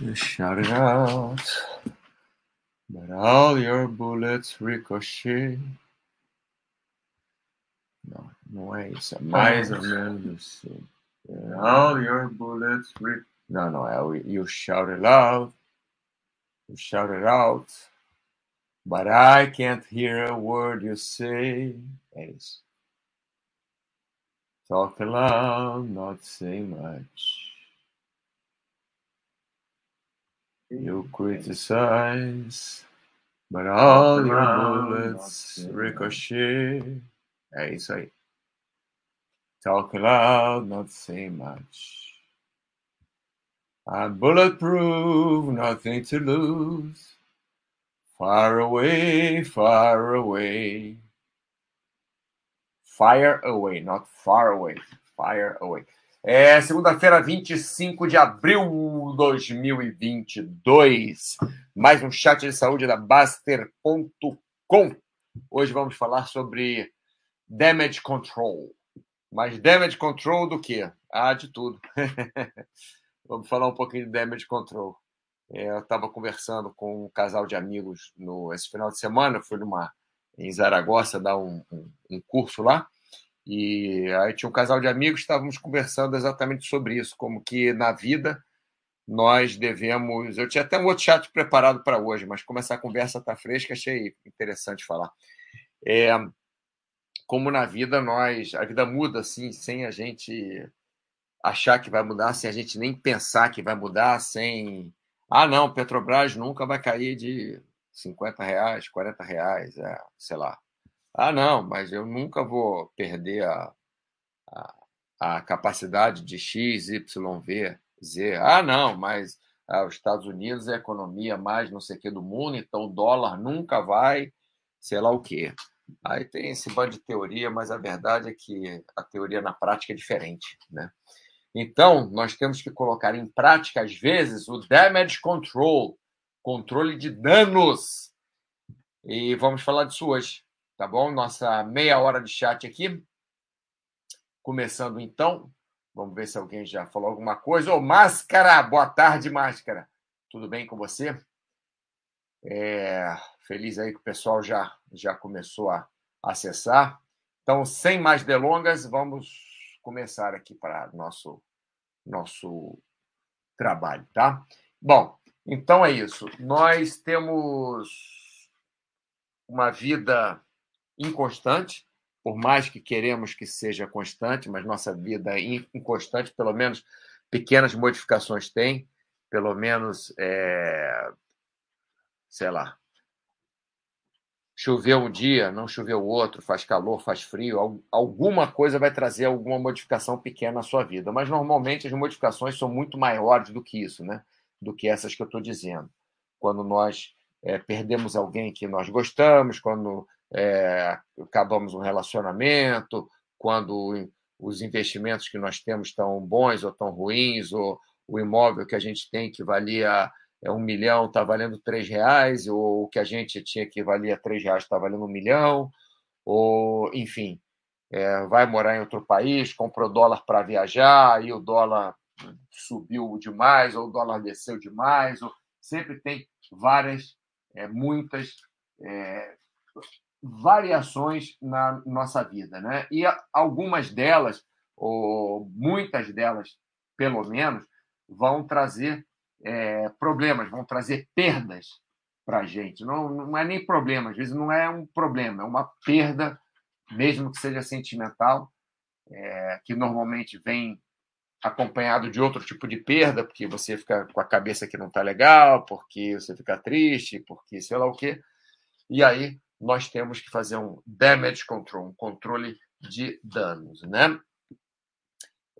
You shout it out, but all your bullets ricochet. No, não é isso. É mais ou menos assim. All your bullets ricochet. Não, não é. o You shout it out. You shout it out. But I can't hear a word you say. Talk aloud, not say much. You criticize, but all your bullets ricochet. Isso aí. Talk loud, not say much. I'm bulletproof, nothing to lose. Far away, far away. Fire away, not far away. Fire away. É segunda-feira, 25 de abril de 2022. Mais um chat de saúde da Baster.com. Hoje vamos falar sobre damage control. Mas damage control do quê? Ah, de tudo. vamos falar um pouquinho de damage control. É, eu estava conversando com um casal de amigos no esse final de semana. Eu fui numa, em Zaragoza dar um, um, um curso lá. E aí tinha um casal de amigos, estávamos conversando exatamente sobre isso, como que na vida nós devemos. Eu tinha até um outro chat preparado para hoje, mas como essa conversa está fresca, achei interessante falar. É, como na vida nós. A vida muda assim, sem a gente achar que vai mudar, sem a gente nem pensar que vai mudar, sem. Ah, não, Petrobras nunca vai cair de 50 reais, 40 reais, é, sei lá. Ah, não, mas eu nunca vou perder a, a, a capacidade de X, Y, V, Z. Ah, não, mas ah, os Estados Unidos é a economia mais não sei o que do mundo, então o dólar nunca vai, sei lá o quê. Aí tem esse bando de teoria, mas a verdade é que a teoria na prática é diferente, né? Então, nós temos que colocar em prática, às vezes, o damage control, controle de danos. E vamos falar disso hoje tá bom? Nossa meia hora de chat aqui. Começando então. Vamos ver se alguém já falou alguma coisa. Ô, Máscara! Boa tarde, Máscara. Tudo bem com você? É, feliz aí que o pessoal já, já começou a acessar. Então, sem mais delongas, vamos começar aqui para nosso nosso trabalho, tá? Bom, então é isso. Nós temos uma vida inconstante, por mais que queremos que seja constante, mas nossa vida é inconstante, pelo menos pequenas modificações tem, pelo menos, é, sei lá, choveu um dia, não choveu outro, faz calor, faz frio, alguma coisa vai trazer alguma modificação pequena na sua vida. Mas normalmente as modificações são muito maiores do que isso, né? Do que essas que eu estou dizendo. Quando nós é, perdemos alguém que nós gostamos, quando é, acabamos um relacionamento, quando os investimentos que nós temos estão bons ou estão ruins, ou o imóvel que a gente tem que valia é, um milhão está valendo três reais, ou o que a gente tinha que valia três reais está valendo um milhão, ou enfim, é, vai morar em outro país, comprou dólar para viajar, aí o dólar subiu demais, ou o dólar desceu demais, ou sempre tem várias, é, muitas é, variações na nossa vida, né? E algumas delas, ou muitas delas, pelo menos, vão trazer é, problemas, vão trazer perdas para a gente. Não, não é nem problema, às vezes não é um problema, é uma perda, mesmo que seja sentimental, é, que normalmente vem acompanhado de outro tipo de perda, porque você fica com a cabeça que não está legal, porque você fica triste, porque sei lá o quê. E aí nós temos que fazer um damage control, um controle de danos, né?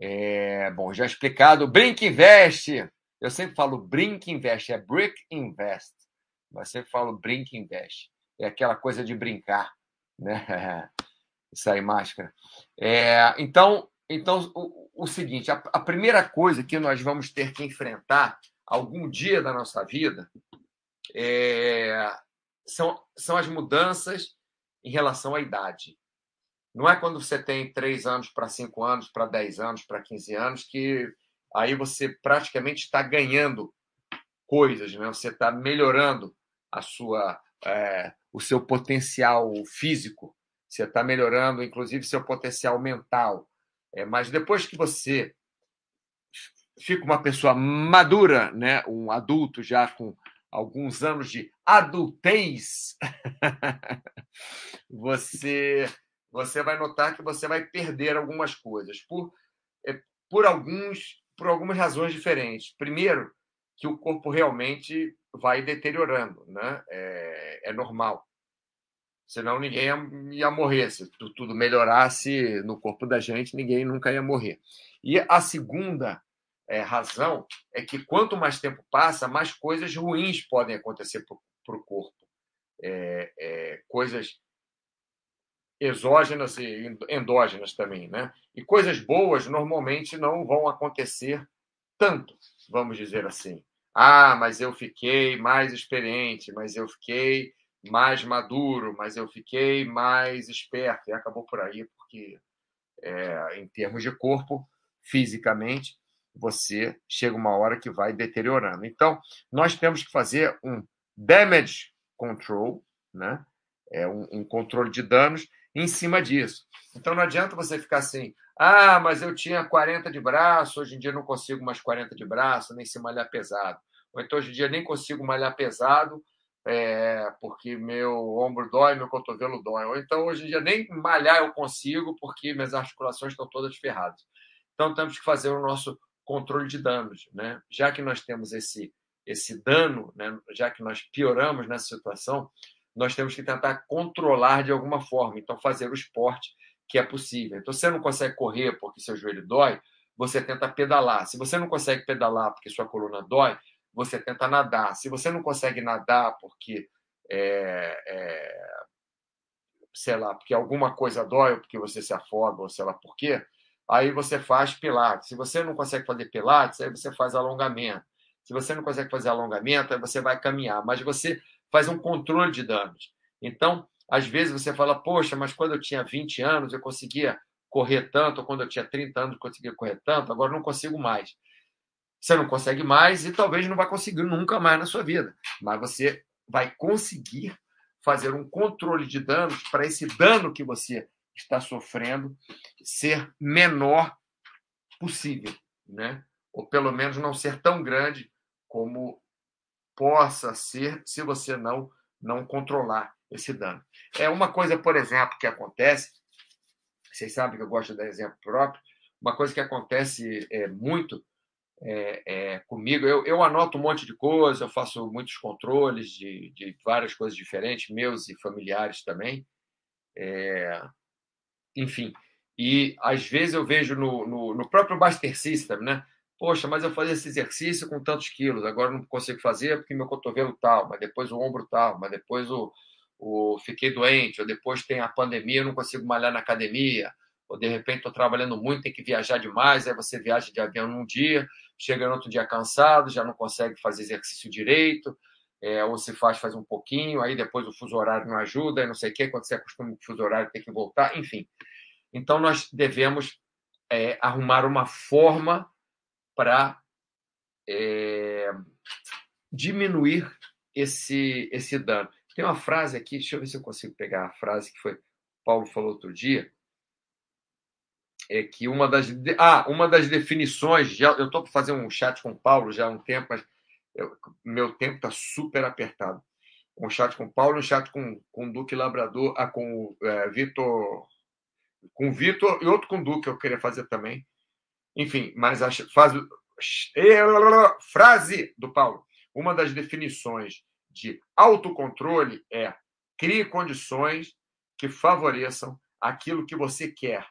É, bom, já explicado. Brink Invest. Eu sempre falo Brink Invest, é Brick Invest. Mas sempre falo Brink Invest. É aquela coisa de brincar, né? Isso aí, máscara. É, então, então o, o seguinte: a, a primeira coisa que nós vamos ter que enfrentar algum dia da nossa vida é, são, são as mudanças em relação à idade. Não é quando você tem 3 anos para 5 anos, para 10 anos, para 15 anos, que aí você praticamente está ganhando coisas, né? Você está melhorando a sua, é, o seu potencial físico, você está melhorando, inclusive, seu potencial mental. É, mas depois que você fica uma pessoa madura, né? um adulto já com alguns anos de adultez, você você vai notar que você vai perder algumas coisas por é, por alguns por algumas razões diferentes. Primeiro, que o corpo realmente vai deteriorando, né? É, é normal. Senão ninguém ia, ia morrer. Se tudo melhorasse no corpo da gente, ninguém nunca ia morrer. E a segunda é, razão é que quanto mais tempo passa, mais coisas ruins podem acontecer para o corpo. É, é, coisas exógenas e endógenas também, né? E coisas boas normalmente não vão acontecer tanto, vamos dizer assim. Ah, mas eu fiquei mais experiente, mas eu fiquei mais maduro, mas eu fiquei mais esperto. E acabou por aí, porque é, em termos de corpo, fisicamente, você chega uma hora que vai deteriorando. Então, nós temos que fazer um damage control, né? É um, um controle de danos em cima disso. Então, não adianta você ficar assim, ah, mas eu tinha 40 de braço, hoje em dia não consigo mais 40 de braço, nem se malhar pesado. Ou então, hoje em dia nem consigo malhar pesado, é, porque meu ombro dói, meu cotovelo dói. Ou então, hoje em dia, nem malhar eu consigo, porque minhas articulações estão todas ferradas. Então, temos que fazer o nosso controle de danos. Né? Já que nós temos esse, esse dano, né? já que nós pioramos nessa situação, nós temos que tentar controlar de alguma forma. Então, fazer o esporte que é possível. Então, você não consegue correr porque seu joelho dói, você tenta pedalar. Se você não consegue pedalar porque sua coluna dói, você tenta nadar. Se você não consegue nadar porque é, é, sei lá, porque alguma coisa dói, ou porque você se afoga, ou sei lá por quê, aí você faz pilates. Se você não consegue fazer pilates, aí você faz alongamento. Se você não consegue fazer alongamento, aí você vai caminhar, mas você faz um controle de danos. Então, às vezes você fala, poxa, mas quando eu tinha 20 anos eu conseguia correr tanto, ou quando eu tinha 30 anos eu conseguia correr tanto, agora não consigo mais. Você não consegue mais e talvez não vai conseguir nunca mais na sua vida, mas você vai conseguir fazer um controle de danos para esse dano que você está sofrendo ser menor possível, né? Ou pelo menos não ser tão grande como possa ser se você não não controlar esse dano. É uma coisa, por exemplo, que acontece, vocês sabem que eu gosto de dar exemplo próprio, uma coisa que acontece é, muito é, é, comigo, eu, eu anoto um monte de coisa, eu faço muitos controles de, de várias coisas diferentes, meus e familiares também. Enfim. E às vezes eu vejo no, no, no, próprio Buster System, né? Poxa, mas eu fazia esse exercício com tantos quilos, agora não consigo fazer porque meu cotovelo tal, mas depois o ombro tal, mas depois o, o fiquei doente, ou depois tem a pandemia, eu não consigo malhar na academia, ou de repente estou trabalhando muito, tem que viajar demais, aí você viaja de avião num dia, chega no outro dia cansado, já não consegue fazer exercício direito, é, ou se faz, faz um pouquinho, aí depois o fuso horário não ajuda, não sei o quê, quando você acostuma com o fuso horário tem que voltar, enfim. Então, nós devemos é, arrumar uma forma para é, diminuir esse, esse dano. Tem uma frase aqui, deixa eu ver se eu consigo pegar a frase que foi Paulo falou outro dia, é que uma das ah, uma das definições, já eu estou fazer um chat com o Paulo já há um tempo, mas eu, meu tempo está super apertado. Um chat com o Paulo, um chat com, com o Duque Labrador, ah, com é, Vitor, com o Vitor e outro com o Duque eu queria fazer também. Enfim, mas a faz, frase do Paulo. Uma das definições de autocontrole é crie condições que favoreçam aquilo que você quer,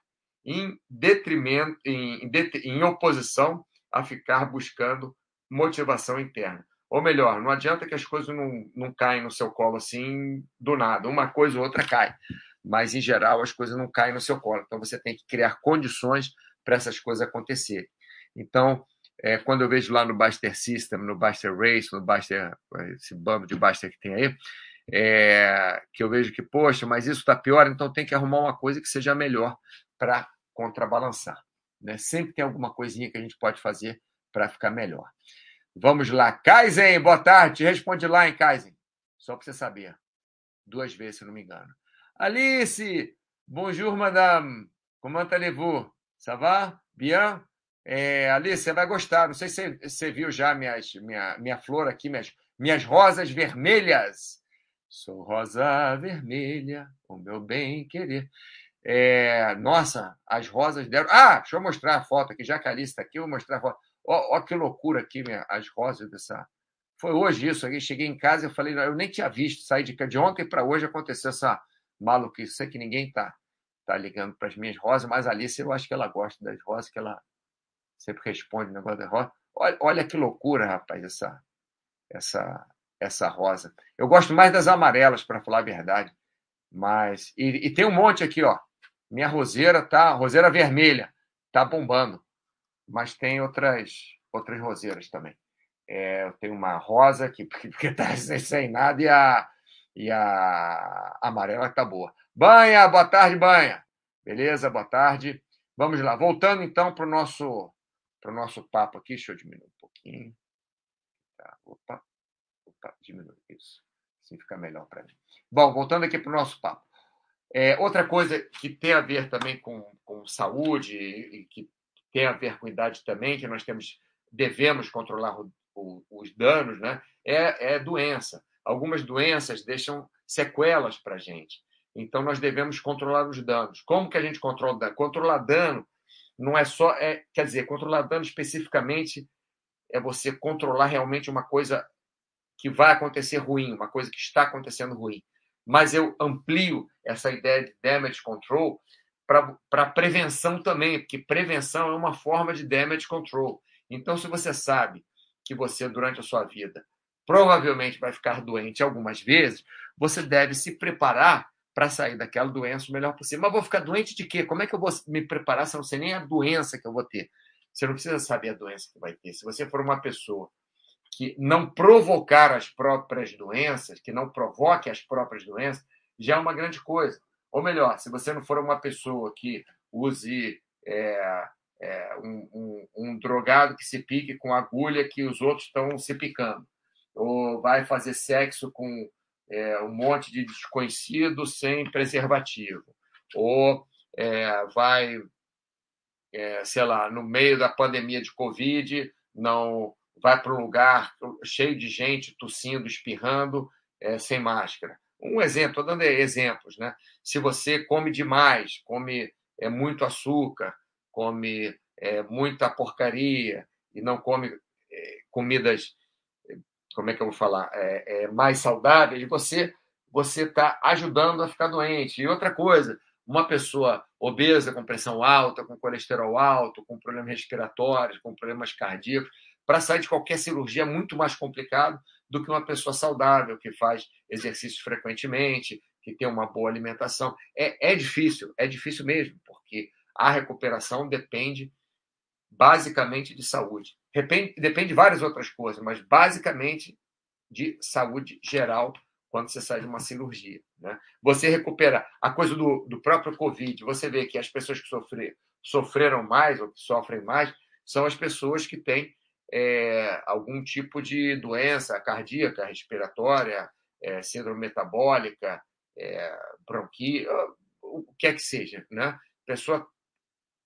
em detrimento, em, em oposição a ficar buscando motivação interna. Ou melhor, não adianta que as coisas não, não caem no seu colo assim do nada. Uma coisa ou outra cai. Mas, em geral, as coisas não caem no seu colo. Então, você tem que criar condições para essas coisas acontecerem. Então, é, quando eu vejo lá no Baster System, no Baster Race, no Baster, esse bando de Baster que tem aí, é, que eu vejo que, poxa, mas isso está pior, então tem que arrumar uma coisa que seja melhor para contrabalançar. Né? Sempre tem alguma coisinha que a gente pode fazer para ficar melhor. Vamos lá. Kaizen, boa tarde. Responde lá, hein, Kaizen. Só para você saber. Duas vezes, se não me engano. Alice, bonjour, madame. Comment allez-vous? Ça va? Bien? É, Alice, você vai gostar. Não sei se você viu já minhas, minha, minha flor aqui, minhas, minhas rosas vermelhas. Sou rosa vermelha, o meu bem querer. É, nossa, as rosas deram. Ah, deixa eu mostrar a foto aqui, já que a Alice está aqui, eu vou mostrar a foto. Olha que loucura aqui, minha, as rosas dessa. Foi hoje isso aqui. Cheguei em casa e falei, eu nem tinha visto sair de, de ontem para hoje aconteceu essa maluquice. Sei que ninguém está tá ligando para as minhas rosas, mas a Alice, eu acho que ela gosta das rosas, que ela sempre responde o negócio da rosa. Olha, olha que loucura, rapaz, essa, essa, essa rosa. Eu gosto mais das amarelas, para falar a verdade. Mas. E, e, tem um monte aqui, ó. Minha roseira tá. Roseira vermelha. Tá bombando. Mas tem outras, outras roseiras também. É, eu tenho uma rosa que porque tá sem nada e a, e a amarela tá boa. Banha, boa tarde, Banha. Beleza, boa tarde. Vamos lá. Voltando então para o nosso, pro nosso papo aqui. Deixa eu diminuir um pouquinho. Tá, opa, opa, diminui isso. Assim fica melhor para mim. Bom, voltando aqui para o nosso papo. É, outra coisa que tem a ver também com, com saúde e que tem a ver com idade também, que nós temos devemos controlar o, o, os danos, né? É, é doença. Algumas doenças deixam sequelas para a gente. Então, nós devemos controlar os danos. Como que a gente controla dano? Controlar dano não é só. É, quer dizer, controlar dano especificamente é você controlar realmente uma coisa que vai acontecer ruim, uma coisa que está acontecendo ruim. Mas eu amplio essa ideia de damage control para prevenção também, porque prevenção é uma forma de damage control. Então, se você sabe que você, durante a sua vida, provavelmente vai ficar doente algumas vezes, você deve se preparar para sair daquela doença o melhor possível. Mas vou ficar doente de quê? Como é que eu vou me preparar se eu não sei nem a doença que eu vou ter? Você não precisa saber a doença que vai ter. Se você for uma pessoa que não provocar as próprias doenças, que não provoque as próprias doenças, já é uma grande coisa. Ou melhor, se você não for uma pessoa que use é, é, um, um, um, drogado que se pique com agulha que os outros estão se picando, ou vai fazer sexo com é, um monte de desconhecido sem preservativo, ou é, vai, é, sei lá, no meio da pandemia de Covid, não vai para um lugar cheio de gente tossindo, espirrando, é, sem máscara. Um exemplo, estou dando exemplos, né? Se você come demais, come é, muito açúcar, come é, muita porcaria e não come é, comidas como é que eu vou falar, é, é mais saudáveis, você você está ajudando a ficar doente. E outra coisa, uma pessoa obesa, com pressão alta, com colesterol alto, com problemas respiratórios, com problemas cardíacos, para sair de qualquer cirurgia é muito mais complicado do que uma pessoa saudável, que faz exercícios frequentemente, que tem uma boa alimentação. É, é difícil, é difícil mesmo, porque a recuperação depende basicamente de saúde. Depende, depende de várias outras coisas, mas basicamente de saúde geral quando você sai de uma cirurgia. Né? Você recupera a coisa do, do próprio Covid, você vê que as pessoas que sofrer, sofreram mais ou que sofrem mais são as pessoas que têm é, algum tipo de doença cardíaca, respiratória, é, síndrome metabólica, é, o que é que seja. Né? A pessoa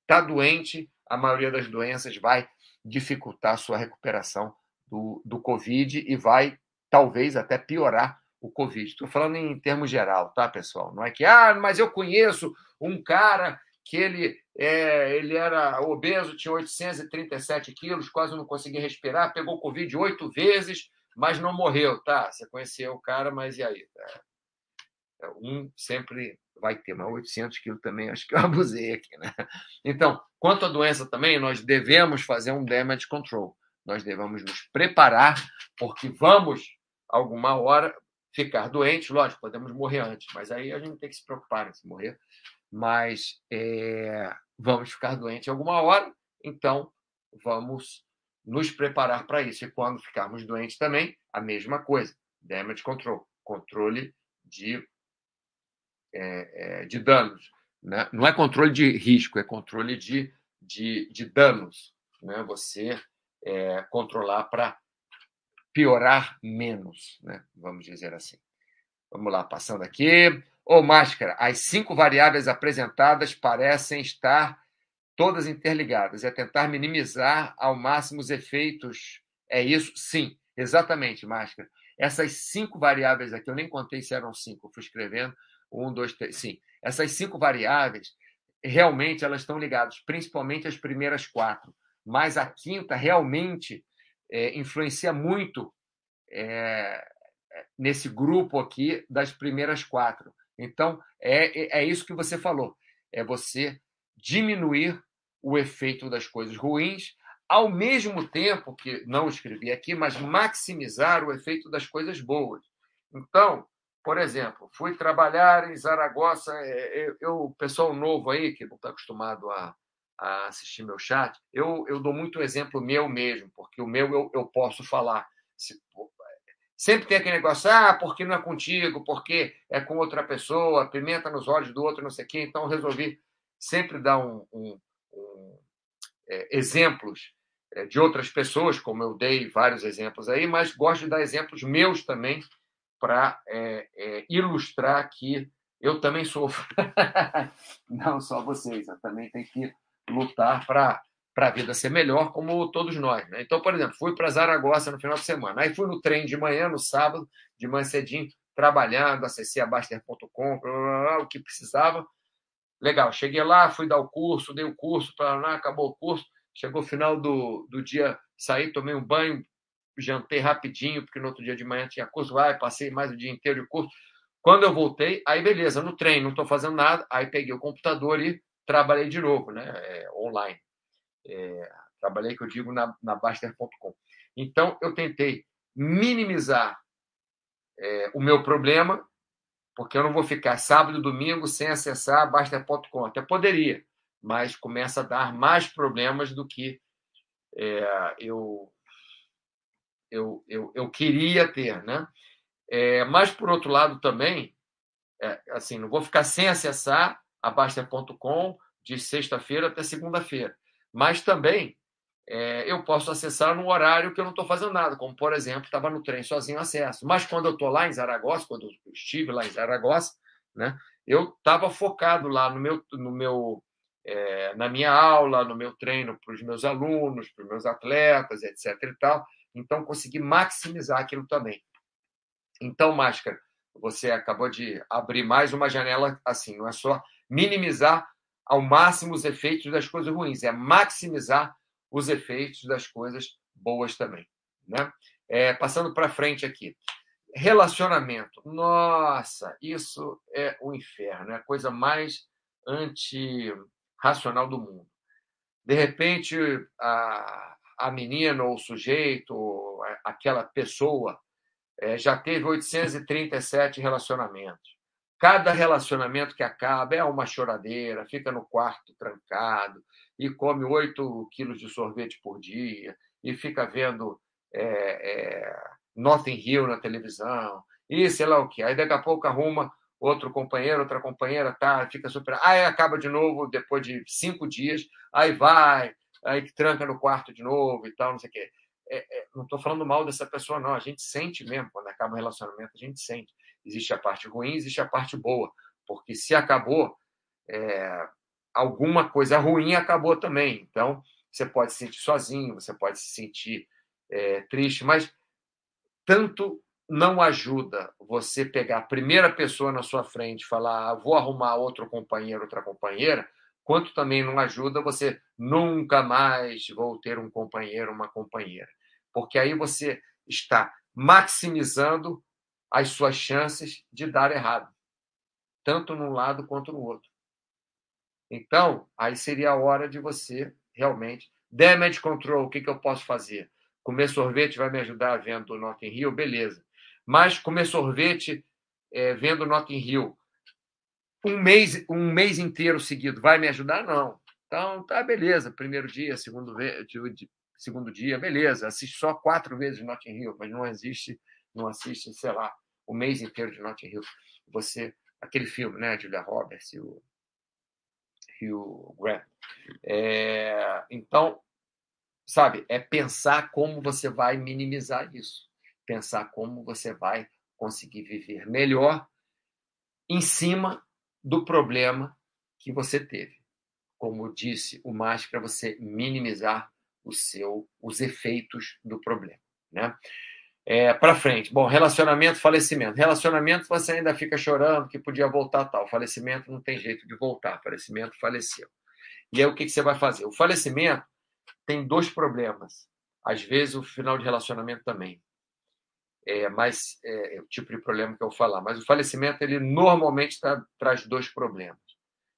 está doente, a maioria das doenças vai dificultar sua recuperação do, do Covid e vai, talvez, até piorar o Covid. Estou falando em termos geral, tá, pessoal? Não é que, ah, mas eu conheço um cara que ele, é, ele era obeso, tinha 837 quilos, quase não conseguia respirar, pegou Covid oito vezes, mas não morreu, tá? Você conheceu o cara, mas e aí? É, um sempre vai ter, mas 800 quilos também acho que eu abusei aqui, né? Então, quanto à doença também, nós devemos fazer um damage control. Nós devemos nos preparar, porque vamos, alguma hora, ficar doentes. Lógico, podemos morrer antes, mas aí a gente tem que se preocupar em se morrer. Mas é, vamos ficar doentes alguma hora, então vamos nos preparar para isso. E quando ficarmos doentes também, a mesma coisa. Damage control, controle de é, é, de danos. Né? Não é controle de risco, é controle de, de, de danos. Né? Você é, controlar para piorar menos, né? vamos dizer assim. Vamos lá, passando aqui. Ô, Máscara, as cinco variáveis apresentadas parecem estar todas interligadas. É tentar minimizar ao máximo os efeitos. É isso? Sim, exatamente, Máscara. Essas cinco variáveis aqui, eu nem contei se eram cinco, eu fui escrevendo. Um, dois, três. Sim, essas cinco variáveis, realmente elas estão ligadas, principalmente as primeiras quatro. Mas a quinta realmente é, influencia muito é, nesse grupo aqui das primeiras quatro. Então, é, é isso que você falou. É você diminuir o efeito das coisas ruins, ao mesmo tempo que, não escrevi aqui, mas maximizar o efeito das coisas boas. Então, por exemplo, fui trabalhar em Zaragoza, é, eu, eu pessoal novo aí, que não está acostumado a, a assistir meu chat, eu, eu dou muito exemplo meu mesmo, porque o meu eu, eu posso falar. Se, sempre tem aquele negócio, ah, porque não é contigo, porque é com outra pessoa, pimenta nos olhos do outro, não sei o quê. Então, resolvi sempre dar um, um, um é, exemplos é, de outras pessoas, como eu dei vários exemplos aí, mas gosto de dar exemplos meus também para é, é, ilustrar que eu também sofro. não só vocês, eu também tenho que lutar para para a vida ser melhor, como todos nós. Né? Então, por exemplo, fui para Zaragoza no final de semana. Aí fui no trem de manhã, no sábado, de manhã cedinho, trabalhando, acessei a Baster.com, o que precisava. Legal, cheguei lá, fui dar o curso, dei o curso, para lá, acabou o curso. Chegou o final do, do dia, saí, tomei um banho, jantei rapidinho, porque no outro dia de manhã tinha curso, vai, passei mais o dia inteiro de curso. Quando eu voltei, aí beleza, no trem, não estou fazendo nada, aí peguei o computador e trabalhei de novo, né, é, online. É, trabalhei, que eu digo, na, na Baster.com. Então, eu tentei minimizar é, o meu problema, porque eu não vou ficar sábado e domingo sem acessar Baster.com. Até poderia, mas começa a dar mais problemas do que é, eu, eu, eu, eu queria ter. Né? É, mas, por outro lado, também, é, assim, não vou ficar sem acessar a Baster.com de sexta-feira até segunda-feira. Mas também é, eu posso acessar no horário que eu não estou fazendo nada, como, por exemplo, estava no trem sozinho acesso. Mas quando eu estou lá em Zaragoza, quando eu estive lá em Zaragoza, né, eu estava focado lá no meu, no meu, é, na minha aula, no meu treino para os meus alunos, para os meus atletas, etc. e tal. Então, consegui maximizar aquilo também. Então, Máscara, você acabou de abrir mais uma janela assim, não é só minimizar ao máximo os efeitos das coisas ruins, é maximizar os efeitos das coisas boas também. Né? É, passando para frente aqui. Relacionamento. Nossa, isso é o inferno, é a coisa mais antirracional do mundo. De repente, a, a menina ou o sujeito, aquela pessoa, é, já teve 837 relacionamentos Cada relacionamento que acaba é uma choradeira, fica no quarto trancado e come 8 quilos de sorvete por dia e fica vendo é, é, Hill na televisão e sei lá o que. Aí daqui a pouco arruma outro companheiro, outra companheira, tá, fica super. Aí acaba de novo depois de cinco dias, aí vai, aí tranca no quarto de novo e tal, não sei o quê. É, é, não estou falando mal dessa pessoa, não. A gente sente mesmo quando acaba o relacionamento, a gente sente. Existe a parte ruim, existe a parte boa. Porque se acabou, é, alguma coisa ruim acabou também. Então, você pode se sentir sozinho, você pode se sentir é, triste, mas tanto não ajuda você pegar a primeira pessoa na sua frente e falar, ah, vou arrumar outro companheiro, outra companheira, quanto também não ajuda você nunca mais vou ter um companheiro, uma companheira. Porque aí você está maximizando as suas chances de dar errado, tanto num lado quanto no outro. Então, aí seria a hora de você realmente. Damage control, o que, que eu posso fazer? Comer sorvete vai me ajudar vendo Notting Hill, beleza. Mas comer sorvete é, vendo Notting Hill um mês, um mês inteiro seguido vai me ajudar? Não. Então, tá, beleza. Primeiro dia, segundo, segundo dia, beleza. Assiste só quatro vezes Notting Hill, mas não existe, não assiste, sei lá, o mês inteiro de Notting Hill. Você, aquele filme, né, Julia Roberts e o Hugh Grant. É, então, sabe, é pensar como você vai minimizar isso. pensar como você vai conseguir viver melhor em cima do problema que você teve. Como disse o mais para você minimizar o seu, os efeitos do problema. Né? É, para frente. Bom, relacionamento, falecimento. Relacionamento, você ainda fica chorando que podia voltar tal. Falecimento não tem jeito de voltar. Falecimento, faleceu. E aí o que, que você vai fazer? O falecimento tem dois problemas. Às vezes o final de relacionamento também. É, mas é, é o tipo de problema que eu vou falar. Mas o falecimento, ele normalmente tá, traz dois problemas.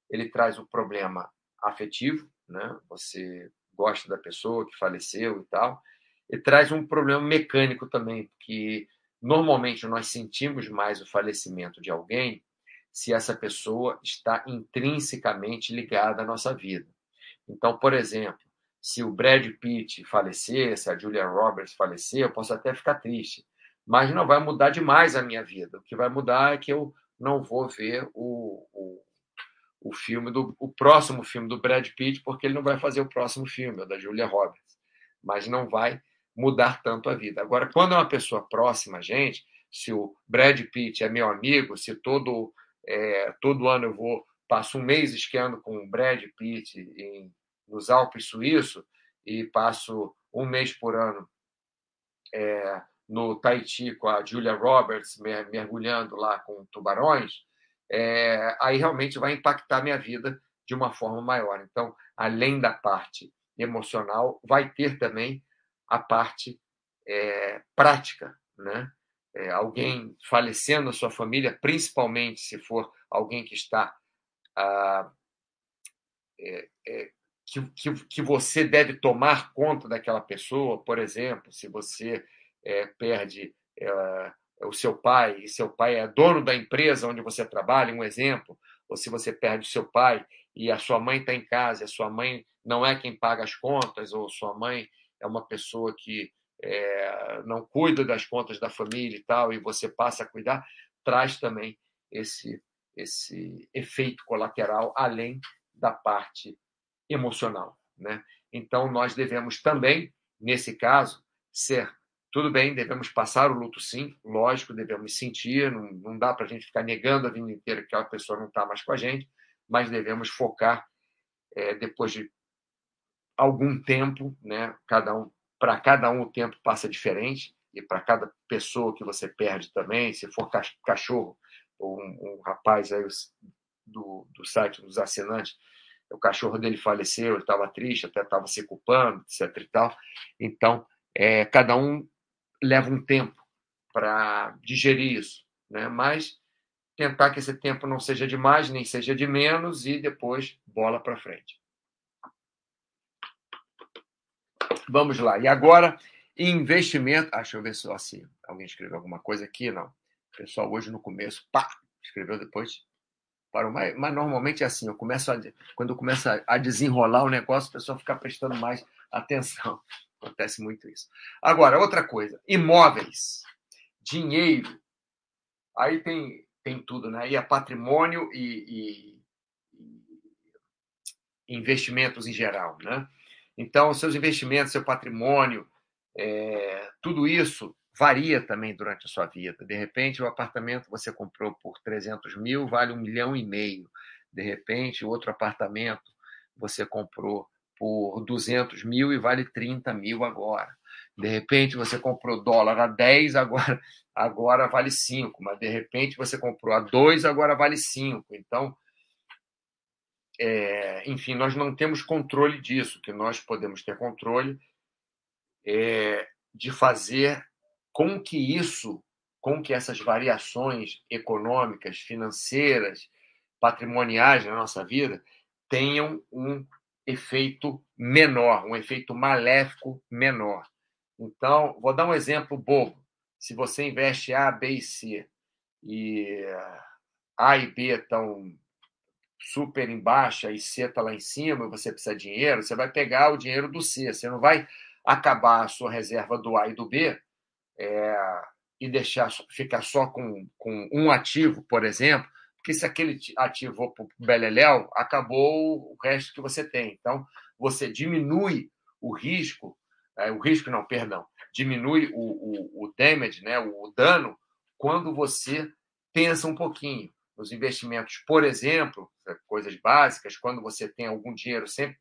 Ele traz o problema afetivo, né? Você gosta da pessoa que faleceu e tal, e traz um problema mecânico também, que normalmente nós sentimos mais o falecimento de alguém se essa pessoa está intrinsecamente ligada à nossa vida. Então, por exemplo, se o Brad Pitt falecer, se a Julia Roberts falecer, eu posso até ficar triste, mas não vai mudar demais a minha vida. O que vai mudar é que eu não vou ver o, o, o filme do o próximo filme do Brad Pitt, porque ele não vai fazer o próximo filme, o da Julia Roberts. Mas não vai mudar tanto a vida. Agora, quando é uma pessoa próxima a gente, se o Brad Pitt é meu amigo, se todo, é, todo ano eu vou passo um mês esquiando com o Brad Pitt em, nos Alpes Suíços e passo um mês por ano é, no Tahiti com a Julia Roberts mergulhando lá com tubarões, é, aí realmente vai impactar minha vida de uma forma maior. Então, além da parte emocional, vai ter também a parte é, prática, né? É, alguém falecendo na sua família, principalmente se for alguém que está ah, é, é, que, que, que, você deve tomar conta daquela pessoa, por exemplo, se você é, perde é, o seu pai e seu pai é dono da empresa onde você trabalha, um exemplo, ou se você perde o seu pai e a sua mãe está em casa, a sua mãe não é quem paga as contas, ou sua mãe é uma pessoa que é, não cuida das contas da família e tal, e você passa a cuidar, traz também esse, esse efeito colateral, além da parte emocional. Né? Então, nós devemos também, nesse caso, ser. Tudo bem, devemos passar o luto sim, lógico, devemos sentir, não, não dá para a gente ficar negando a vida inteira que aquela pessoa não está mais com a gente, mas devemos focar, é, depois de algum tempo, né? Cada um, para cada um o tempo passa diferente e para cada pessoa que você perde também, se for cachorro ou um, um rapaz aí do, do site dos assinantes, o cachorro dele faleceu, ele estava triste, até estava se culpando, etc e tal. Então, é, cada um leva um tempo para digerir isso, né? Mas tentar que esse tempo não seja de mais nem seja de menos e depois bola para frente. Vamos lá. E agora, investimento. Ah, deixa eu ver se assim, alguém escreveu alguma coisa aqui. Não. O pessoal hoje no começo, pá, escreveu depois. Parou. Mas, mas normalmente é assim, eu começo a, quando eu começo a desenrolar o negócio, o pessoal fica prestando mais atenção. Acontece muito isso. Agora, outra coisa: imóveis, dinheiro. Aí tem, tem tudo, né? E é patrimônio e, e, investimentos em geral, né? Então, seus investimentos, seu patrimônio, é, tudo isso varia também durante a sua vida. De repente, o apartamento você comprou por 300 mil vale um milhão e meio. De repente, outro apartamento você comprou por 200 mil e vale 30 mil agora. De repente, você comprou dólar a 10, agora, agora vale 5. Mas, de repente, você comprou a 2, agora vale 5. Então, é, enfim, nós não temos controle disso. Que nós podemos ter controle é de fazer com que isso, com que essas variações econômicas, financeiras, patrimoniais na nossa vida tenham um efeito menor, um efeito maléfico menor. Então, vou dar um exemplo bobo. Se você investe A, B e C e A e B estão super em baixa e C está lá em cima e você precisa de dinheiro, você vai pegar o dinheiro do C. Você não vai acabar a sua reserva do A e do B é, e deixar ficar só com, com um ativo, por exemplo, porque se aquele ativo para o Beleléu, acabou o resto que você tem. Então, você diminui o risco, é, o risco não, perdão, diminui o, o, o damage, né, o dano, quando você pensa um pouquinho nos investimentos, por exemplo, coisas básicas, quando você tem algum dinheiro sempre,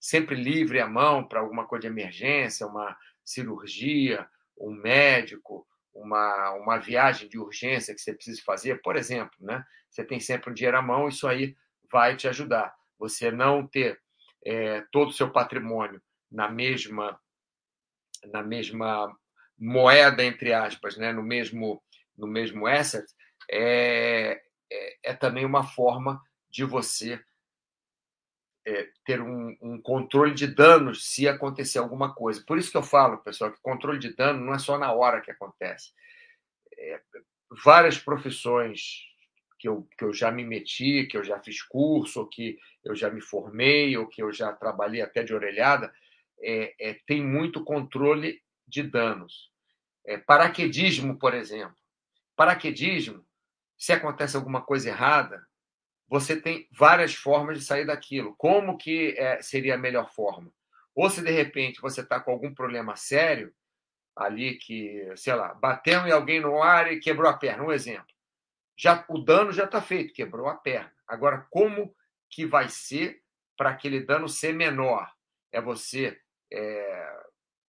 sempre livre à mão para alguma coisa de emergência, uma cirurgia, um médico, uma, uma viagem de urgência que você precisa fazer, por exemplo, né? Você tem sempre um dinheiro à mão, isso aí vai te ajudar. Você não ter é, todo o seu patrimônio na mesma na mesma moeda entre aspas, né? No mesmo no mesmo asset é, é, é também uma forma de você é, ter um, um, controle de danos se acontecer alguma coisa. Por isso que eu falo, pessoal, que controle de dano não é só na hora que acontece. É, várias profissões que eu, que eu já me meti, que eu já fiz curso, ou que eu já me formei, ou que eu já trabalhei até de orelhada, é, é tem muito controle de danos. É, paraquedismo, por exemplo. Paraquedismo, se acontece alguma coisa errada, você tem várias formas de sair daquilo. Como que é, seria a melhor forma? Ou se de repente você está com algum problema sério, ali que, sei lá, bateu em alguém no ar e quebrou a perna, um exemplo. Já, o dano já está feito, quebrou a perna. Agora, como que vai ser para aquele dano ser menor? É você, é,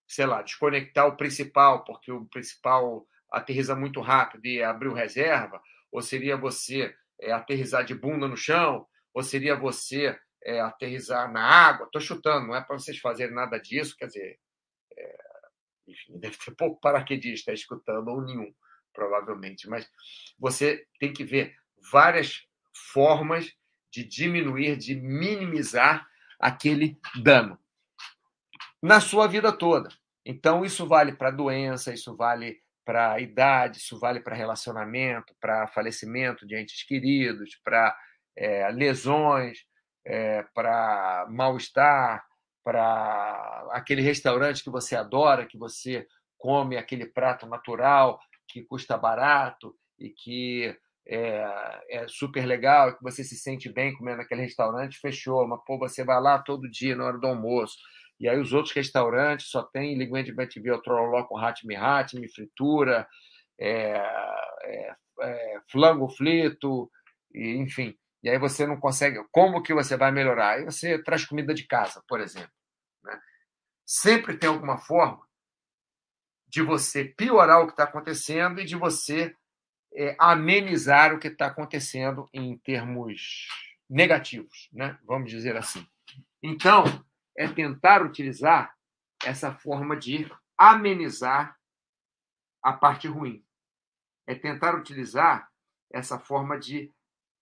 sei lá, desconectar o principal, porque o principal aterriza muito rápido e abriu reserva? Ou seria você é, aterrizar de bunda no chão? Ou seria você é, aterrizar na água? Estou chutando, não é para vocês fazerem nada disso, quer dizer, é, enfim, deve ter pouco paraquedista escutando, ou nenhum, provavelmente, mas você tem que ver várias formas de diminuir, de minimizar aquele dano na sua vida toda. Então, isso vale para doença, isso vale para idade, isso vale para relacionamento, para falecimento de entes queridos, para é, lesões, é, para mal-estar, para aquele restaurante que você adora, que você come aquele prato natural que custa barato e que é, é, super legal, que você se sente bem comendo naquele restaurante, fechou. Mas, pô, você vai lá todo dia na hora do almoço. E aí os outros restaurantes só tem linguine de betiviol trololó com hatmi hatmi, fritura, é, é, é, flango frito, e, enfim. E aí você não consegue. Como que você vai melhorar? Aí você traz comida de casa, por exemplo. Né? Sempre tem alguma forma de você piorar o que está acontecendo e de você é, amenizar o que está acontecendo em termos negativos, né? vamos dizer assim. Então, é tentar utilizar essa forma de amenizar a parte ruim. É tentar utilizar essa forma de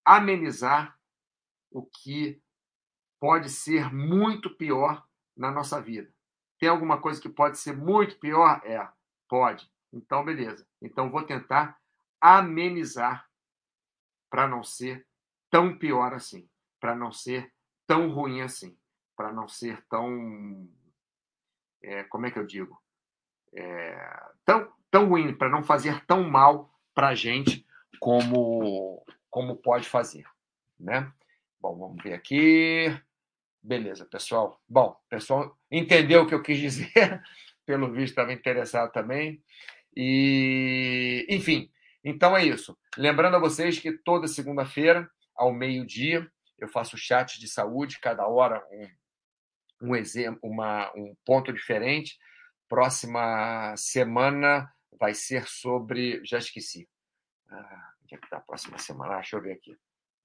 amenizar o que pode ser muito pior na nossa vida. Tem alguma coisa que pode ser muito pior? É, pode. Então, beleza. Então, vou tentar amenizar para não ser tão pior assim, para não ser tão ruim assim para não ser tão. É, como é que eu digo? É, tão, tão ruim, para não fazer tão mal para a gente como, como pode fazer. Né? Bom, vamos ver aqui. Beleza, pessoal. Bom, pessoal entendeu o que eu quis dizer, pelo visto estava interessado também. E, enfim, então é isso. Lembrando a vocês que toda segunda-feira, ao meio-dia, eu faço chat de saúde, cada hora um, um exemplo, uma, um ponto diferente. Próxima semana vai ser sobre. Já esqueci. Ah, onde é que está a próxima semana? Ah, deixa eu ver aqui.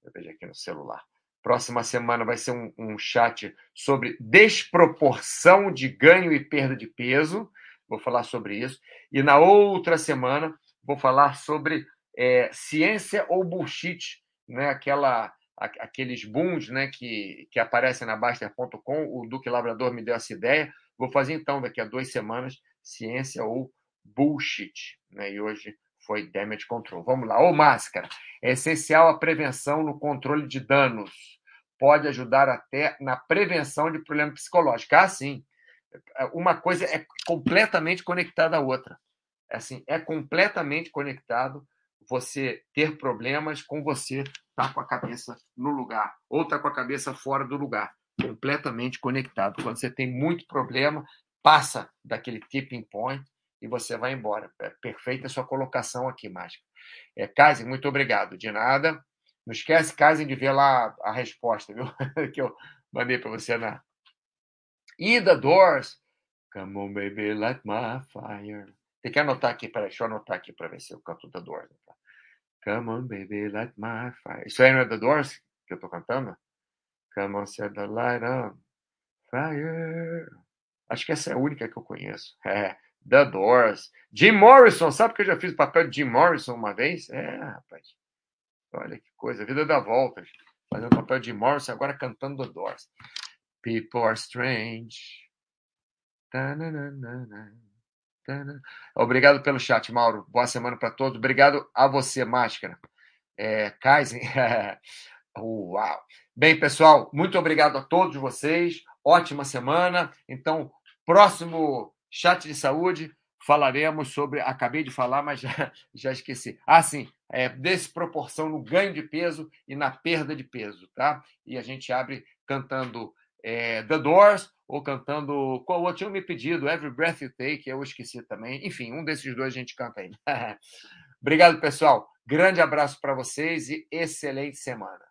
Eu vejo aqui no celular. Próxima semana vai ser um, um chat sobre desproporção de ganho e perda de peso. Vou falar sobre isso. E na outra semana vou falar sobre é, ciência ou bullshit, né? aquela aqueles booms né, que, que aparecem na Baster.com. O Duque Labrador me deu essa ideia. Vou fazer então, daqui a duas semanas, ciência ou bullshit. Né? E hoje foi damage control. Vamos lá. Ô, máscara. É essencial a prevenção no controle de danos. Pode ajudar até na prevenção de problemas psicológicos. Ah, sim. Uma coisa é completamente conectada à outra. É assim, é completamente conectado você ter problemas com você tá com a cabeça no lugar ou tá com a cabeça fora do lugar, completamente conectado. Quando você tem muito problema, passa daquele tipping point e você vai embora. É perfeita a sua colocação aqui, Máscara. É, Kaisen, muito obrigado. De nada. Não esquece, Kaisen, de ver lá a resposta, viu? que eu mandei para você na. The Doors. Come on, baby, light my fire. Tem que anotar aqui, peraí, deixa eu anotar aqui para ver se eu canto The Doors. Tá? Come on, baby, light my fire. Isso aí não é The Doors que eu estou cantando? Come on, set the light on fire. Acho que essa é a única que eu conheço. É, The Doors. Jim Morrison, sabe que eu já fiz o papel de Jim Morrison uma vez? É, rapaz. Olha que coisa, a vida dá voltas. Fazendo o papel de Jim Morrison, agora cantando The Doors. People are strange. Obrigado pelo chat, Mauro. Boa semana para todos. Obrigado a você, Máscara. É. Uau! Bem, pessoal, muito obrigado a todos vocês. Ótima semana. Então, próximo chat de saúde, falaremos sobre. Acabei de falar, mas já, já esqueci. Ah, sim, é, desproporção no ganho de peso e na perda de peso, tá? E a gente abre cantando é, The Doors ou cantando. Qual outro? Tinha me pedido, Every Breath You Take, eu esqueci também. Enfim, um desses dois a gente canta aí. Obrigado, pessoal. Grande abraço para vocês e excelente semana.